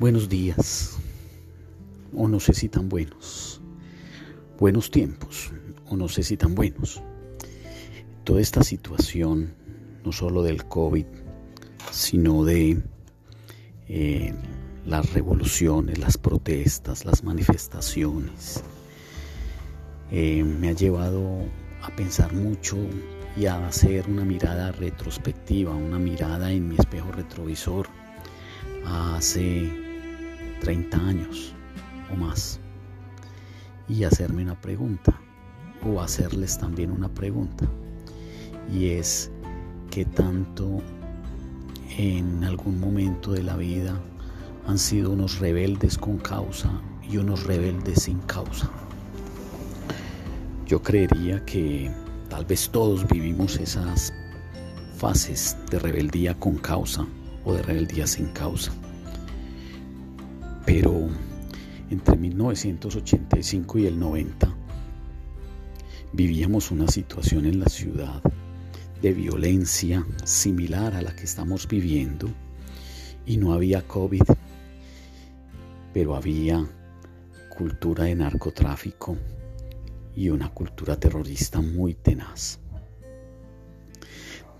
Buenos días, o no sé si tan buenos. Buenos tiempos, o no sé si tan buenos. Toda esta situación, no solo del COVID, sino de eh, las revoluciones, las protestas, las manifestaciones, eh, me ha llevado a pensar mucho y a hacer una mirada retrospectiva, una mirada en mi espejo retrovisor hace 30 años o más y hacerme una pregunta o hacerles también una pregunta y es que tanto en algún momento de la vida han sido unos rebeldes con causa y unos rebeldes sin causa. Yo creería que tal vez todos vivimos esas fases de rebeldía con causa o de rebeldía sin causa. Pero entre 1985 y el 90 vivíamos una situación en la ciudad de violencia similar a la que estamos viviendo y no había COVID, pero había cultura de narcotráfico y una cultura terrorista muy tenaz.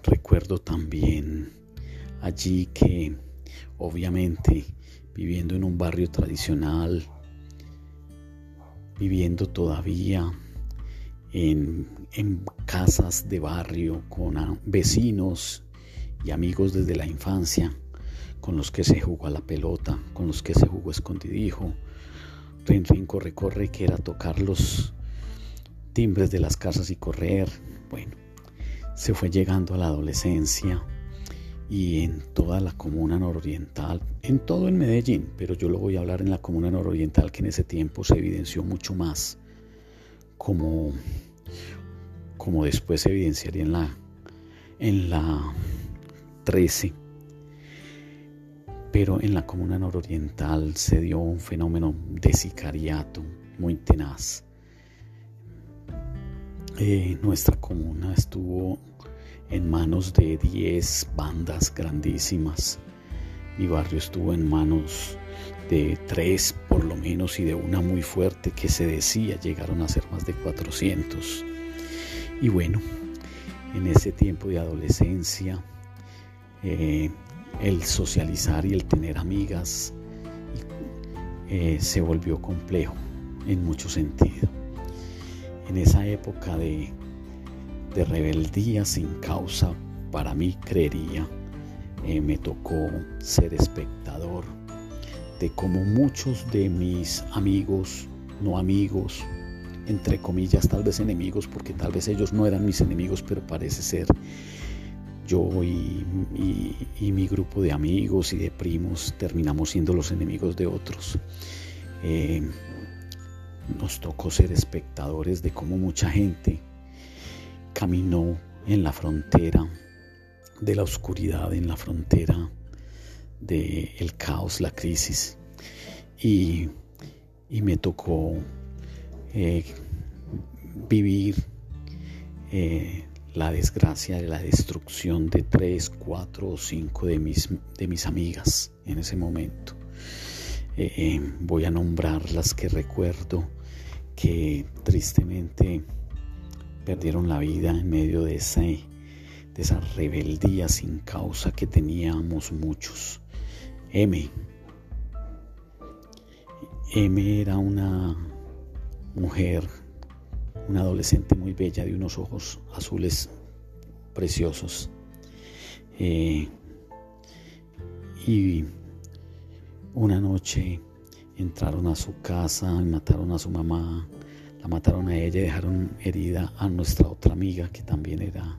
Recuerdo también allí que obviamente viviendo en un barrio tradicional, viviendo todavía en, casas de barrio con vecinos y amigos desde la infancia, con los que se jugó a la pelota, con los que se jugó escondidijo, rin rin corre corre que era tocar los timbres de las casas y correr. Bueno, se fue llegando a la adolescencia y en toda la comuna nororiental, en todo en Medellín, pero yo lo voy a hablar en la comuna nororiental que en ese tiempo se evidenció mucho más como, como después se evidenciaría en la, en la 13. Pero en la comuna nororiental se dio un fenómeno de sicariato muy tenaz. Eh, nuestra comuna estuvo en manos de 10 bandas grandísimas. Mi barrio estuvo en manos de tres por lo menos y de una muy fuerte que se decía llegaron a ser más de 400. Y bueno, en ese tiempo de adolescencia, eh, el socializar y el tener amigas eh, se volvió complejo en mucho sentido. En esa época de de rebeldía sin causa, para mí creería, eh, me tocó ser espectador de cómo muchos de mis amigos, no amigos, entre comillas, tal vez enemigos, porque tal vez ellos no eran mis enemigos, pero parece ser yo y, mi grupo de amigos y de primos terminamos siendo los enemigos de otros. Eh, nos tocó ser espectadores de cómo mucha gente caminó en la frontera de la oscuridad, en la frontera del caos, la crisis. Y, me tocó eh, vivir eh, la desgracia de la destrucción de tres, cuatro o cinco de mis, de mis amigas en ese momento. Eh, voy a nombrar las que recuerdo que tristemente perdieron la vida en medio de, de esa rebeldía sin causa que teníamos muchos. M. M era una mujer, una adolescente muy bella de unos ojos azules preciosos. Eh, y una noche entraron a su casa y mataron a su mamá mataron a ella y dejaron herida a nuestra otra amiga que también era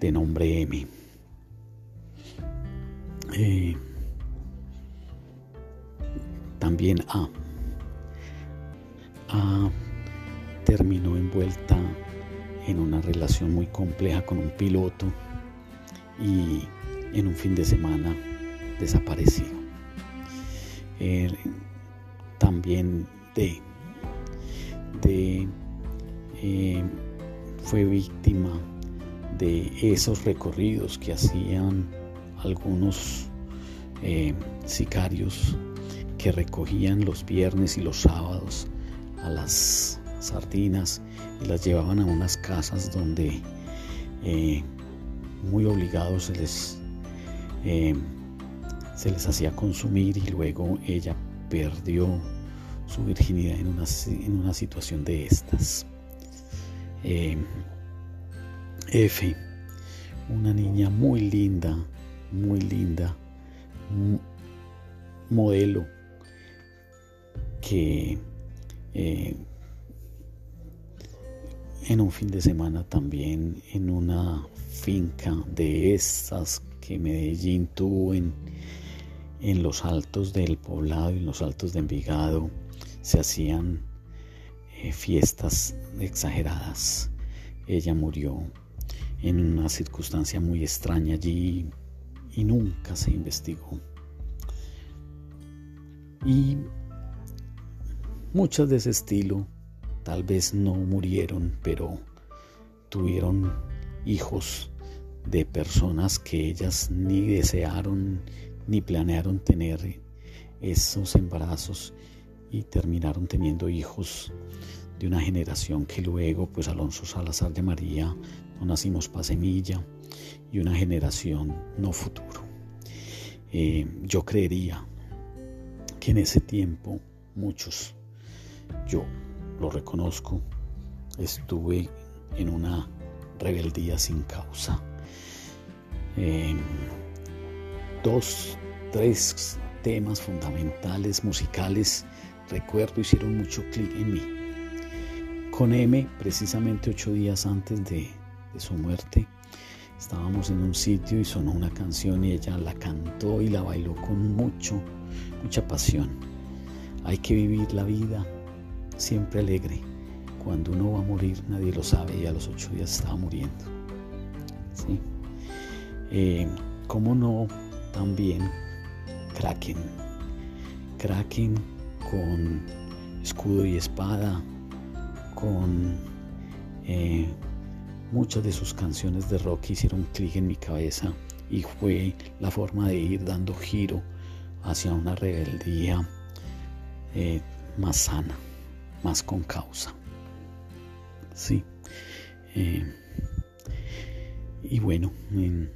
de nombre Emi. Eh, también A. A terminó envuelta en una relación muy compleja con un piloto y en un fin de semana desaparecido. Eh, también D eh, fue víctima de esos recorridos que hacían algunos eh, sicarios que recogían los viernes y los sábados a las sardinas y las llevaban a unas casas donde eh, muy obligados se les, se les hacía consumir y luego ella perdió su virginidad en una, en una situación de estas. Eh, F, una niña muy linda, muy linda, modelo que en un fin de semana también en una finca de estas que Medellín tuvo en, en los altos del poblado en los altos de Envigado se hacían eh, fiestas exageradas. Ella murió en una circunstancia muy extraña allí y nunca se investigó. Y muchas de ese estilo Tal vez no murieron, pero tuvieron hijos de personas que ellas ni desearon ni planearon tener esos embarazos y terminaron teniendo hijos de una generación que luego, pues Alonso Salazar de María, no nacimos para semilla y una generación no futuro. Eh, yo creería que en ese tiempo muchos, yo lo reconozco, estuve en una rebeldía sin causa. Em, dos, tres temas fundamentales musicales, recuerdo, hicieron mucho clic en mí. Con M, precisamente ocho días antes de, su muerte, estábamos en un sitio y sonó una canción y ella la cantó y la bailó con mucho, mucha pasión. Hay que vivir la vida siempre alegre. Cuando uno va a morir nadie lo sabe y a los ocho días estaba muriendo. ¿Sí? Eh, ¿Cómo no? También Kraken. Kraken con escudo y espada, con eh, muchas de sus canciones de rock hicieron clic en mi cabeza y fue la forma de ir dando giro hacia una rebeldía eh, más sana más con causa. Sí. Eh, y bueno, en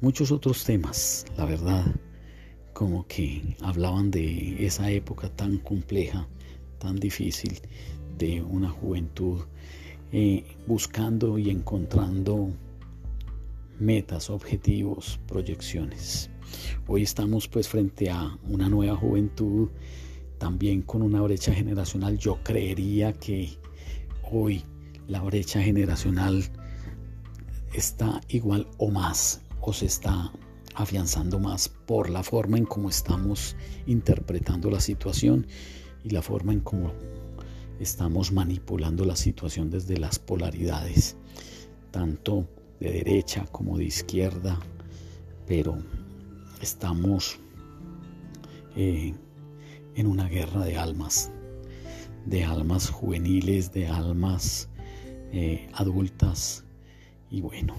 muchos otros temas, la verdad, como que hablaban de esa época tan compleja, tan difícil, de una juventud eh, buscando y encontrando metas, objetivos, proyecciones. Hoy estamos pues frente a una nueva juventud también con una brecha generacional. Yo creería que hoy la brecha generacional está igual o más o se está afianzando más por la forma en cómo estamos interpretando la situación y la forma en cómo estamos manipulando la situación desde las polaridades, tanto de derecha como de izquierda, pero estamos eh, en una guerra de almas, de almas juveniles, de almas eh, adultas. Y bueno,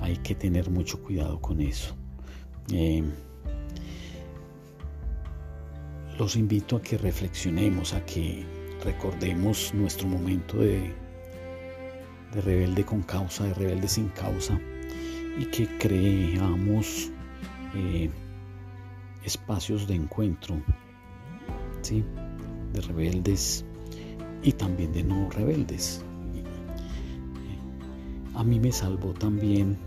hay que tener mucho cuidado con eso. Eh, los invito a que reflexionemos, a que recordemos nuestro momento de, de rebelde con causa, de rebelde sin causa, y que creamos eh, espacios de encuentro de rebeldes y también de no rebeldes. A mí me salvó también,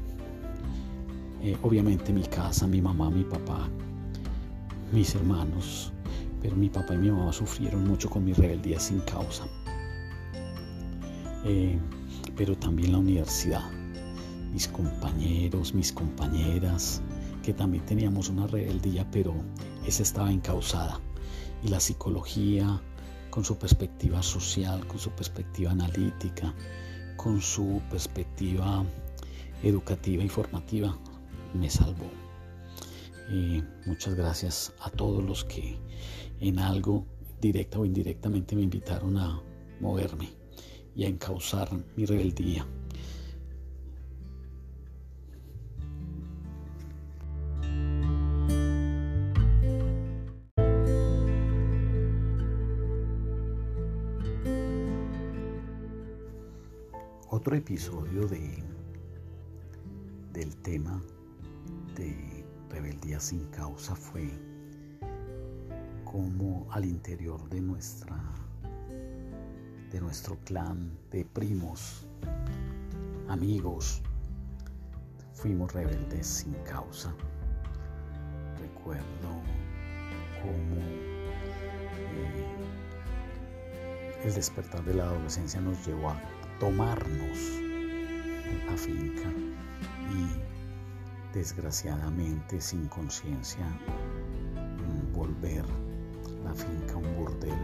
eh, obviamente mi casa, mi mamá, mi papá, mis hermanos, pero mi papá y mi mamá sufrieron mucho con mi rebeldía sin causa. Eh, pero también la universidad, mis compañeros, mis compañeras, que también teníamos una rebeldía, pero esa estaba encausada y la psicología con su perspectiva social, con su perspectiva analítica, con su perspectiva educativa y formativa, me salvó. Eh, muchas gracias a todos los que en algo, directa o indirectamente, me invitaron a moverme y a encauzar mi rebeldía. Otro episodio de, del tema rebeldía sin causa fue como al interior de nuestra de nuestro clan de primos, amigos, fuimos rebeldes sin causa. Recuerdo cómo eh, el despertar de la adolescencia nos llevó a tomarnos la finca y desgraciadamente sin conciencia mm, volver la finca un burdel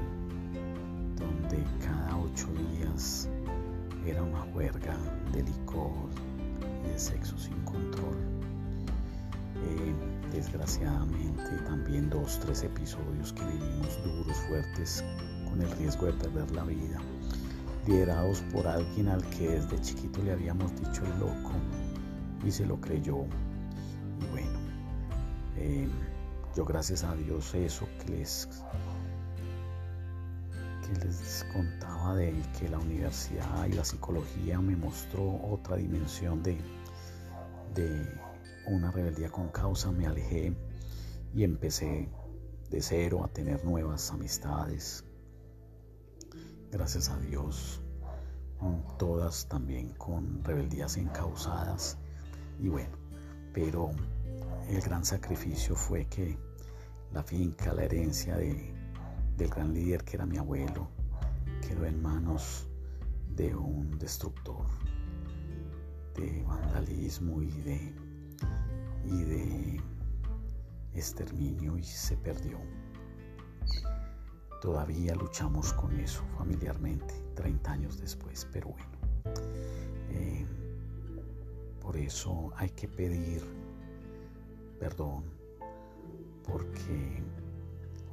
donde cada ocho días era una juerga de licor y de sexo sin control. Eh, desgraciadamente también dos, tres episodios que vivimos duros, fuertes, con el riesgo de perder la vida liderados por alguien al que desde chiquito le habíamos dicho el loco y se lo creyó. Eh, yo gracias a Dios eso que les, que les contaba de que la universidad y la psicología me mostró otra dimensión de, de una rebeldía con causa, me alejé y empecé de cero a tener nuevas amistades, gracias a Dios, todas también con rebeldías encausadas. Y bueno, pero el gran sacrificio fue que la finca, la herencia de, del gran líder que era mi abuelo, quedó en manos de un destructor de vandalismo y de, y de exterminio y se perdió. Todavía luchamos con eso familiarmente, 30 años después, pero bueno. Eh, por eso hay que pedir perdón, porque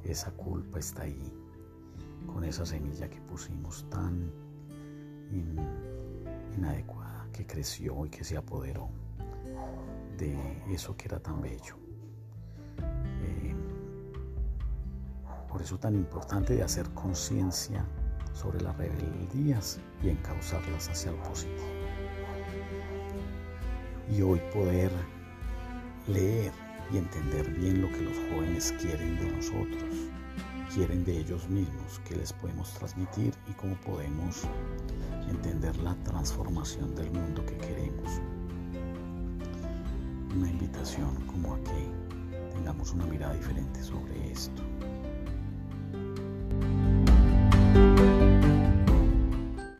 esa culpa está ahí, con esa semilla que pusimos tan inadecuada, que creció y que se apoderó de eso que era tan bello. Por eso tan importante de hacer conciencia sobre las rebeldías y encauzarlas hacia el positivo. Y hoy poder leer y entender bien lo que los jóvenes quieren de nosotros, quieren de ellos mismos, qué les podemos transmitir y cómo podemos entender la transformación del mundo que queremos. Una invitación como a que tengamos una mirada diferente sobre esto.